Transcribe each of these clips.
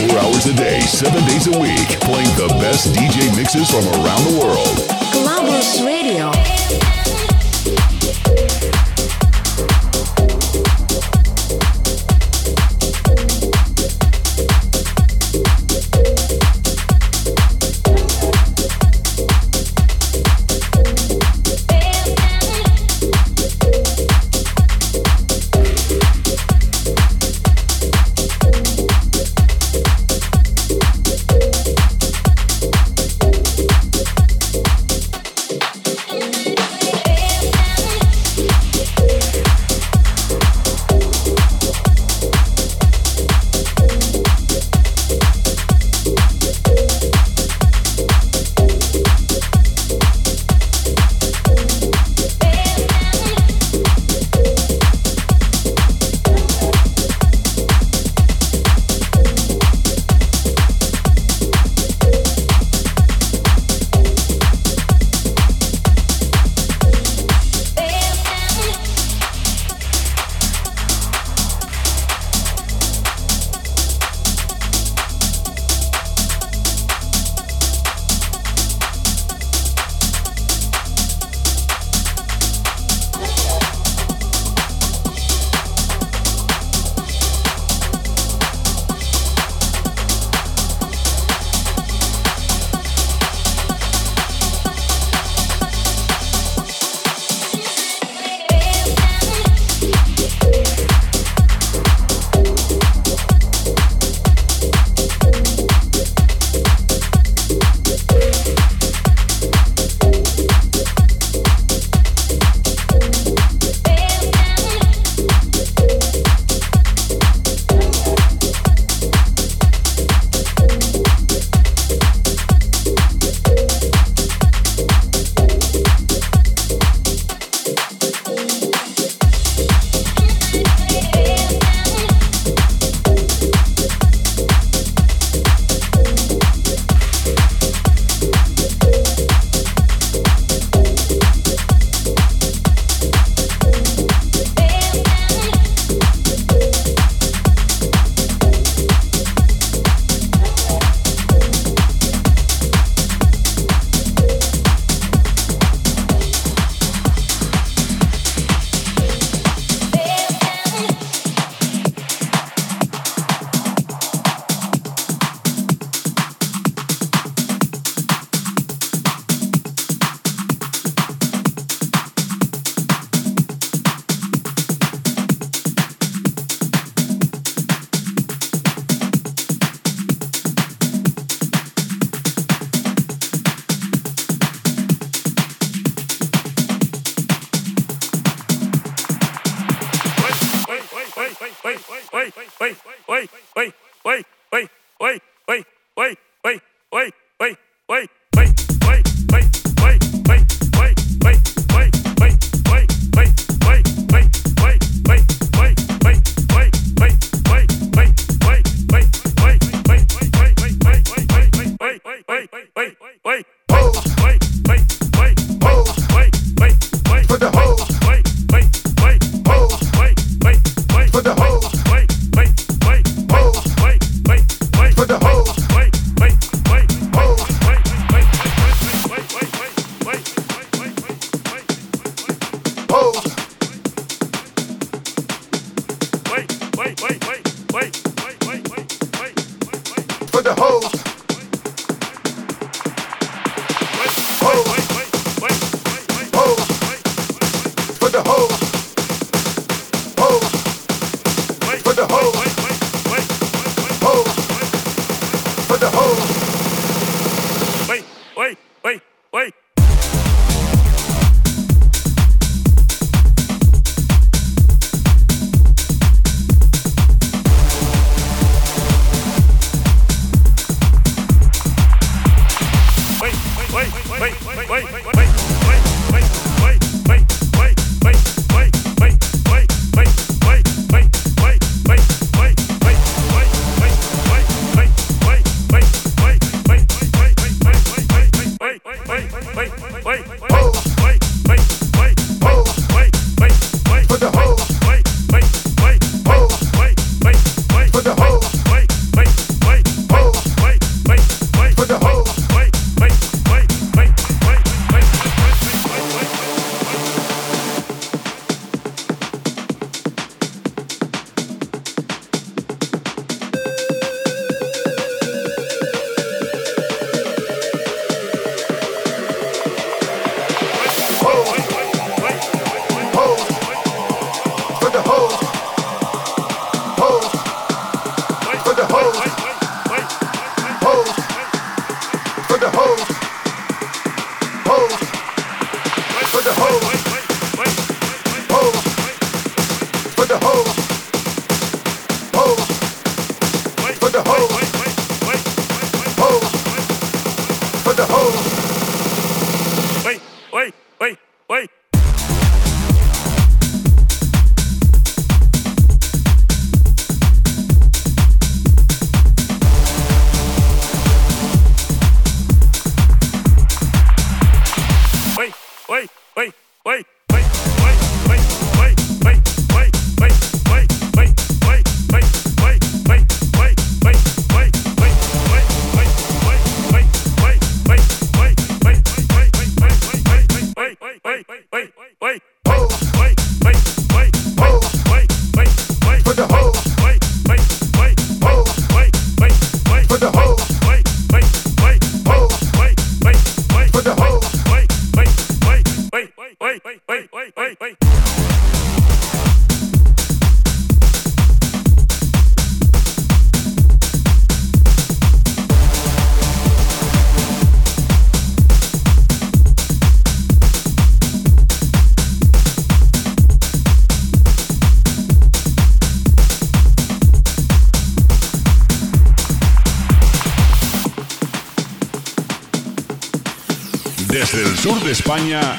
24 hours a day, 7 days a week, playing the best DJ mixes from around the world. Clubbers Radio.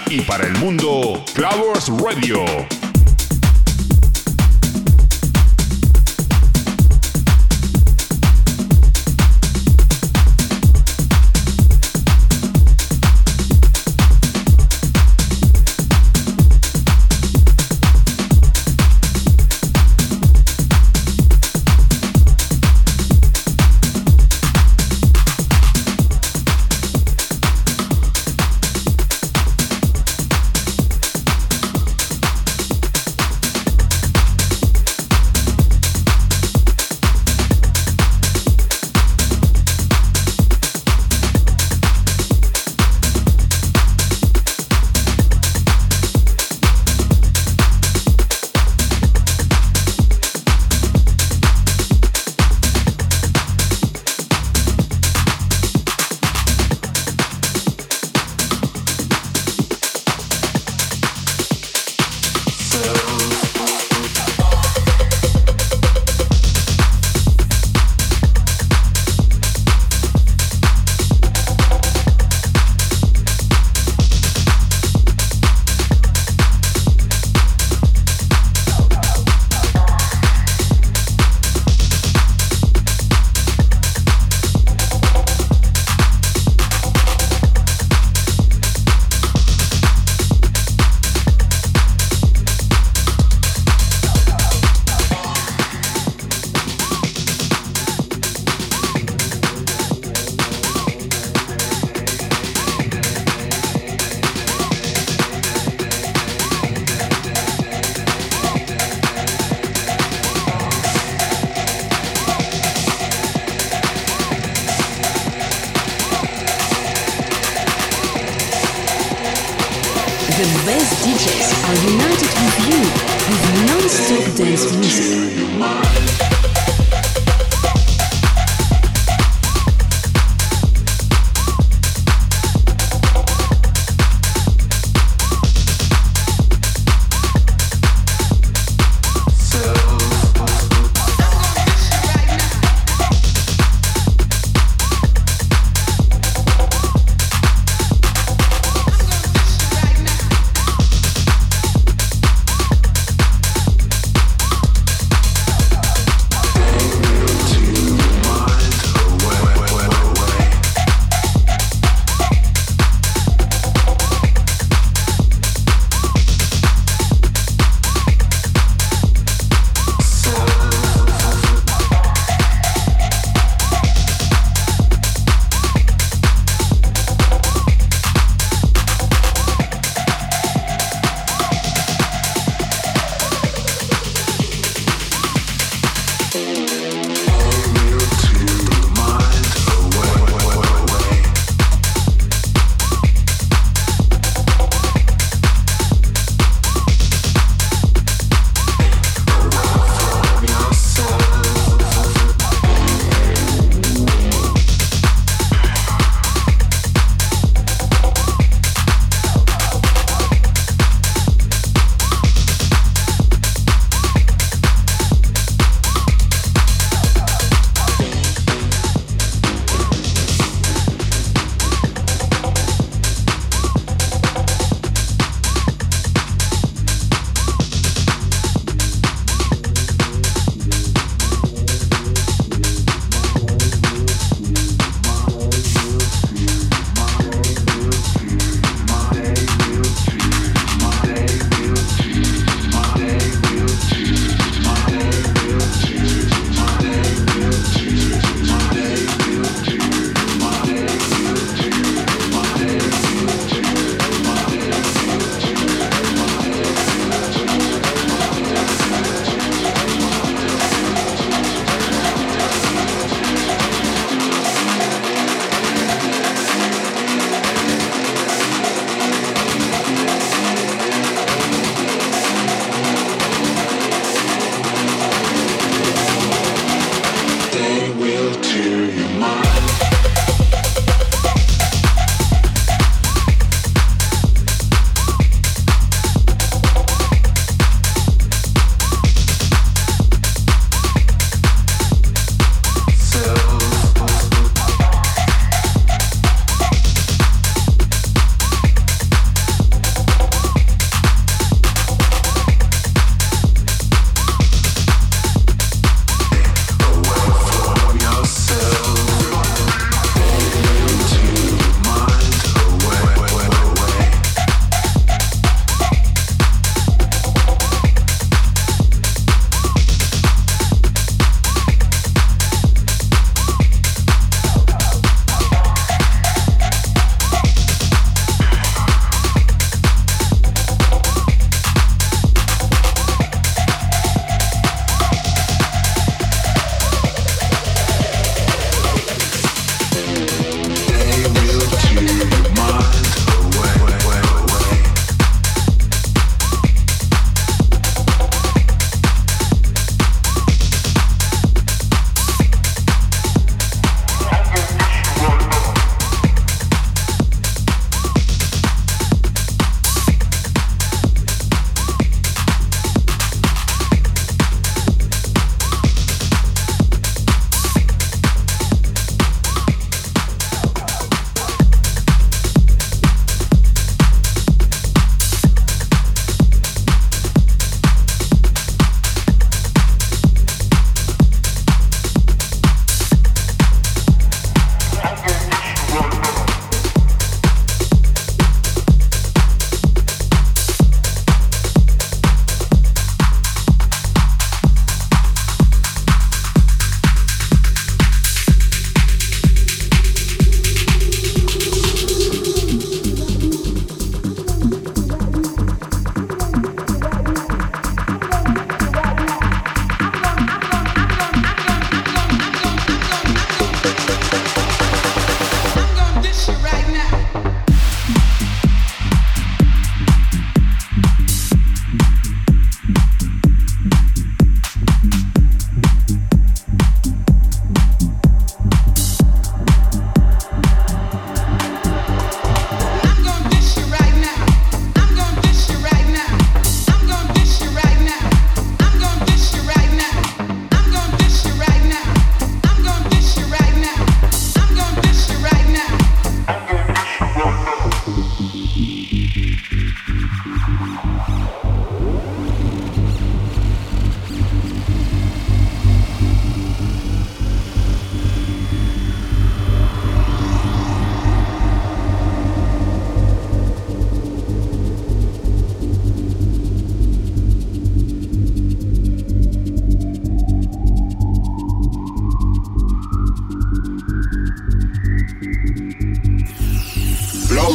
Y para el mundo, Clavers Radio.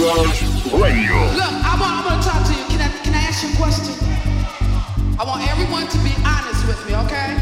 World Radio. Look, I want, I want to talk to you. Can I, can I ask you a question? I want everyone to be honest with me, okay?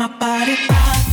My body.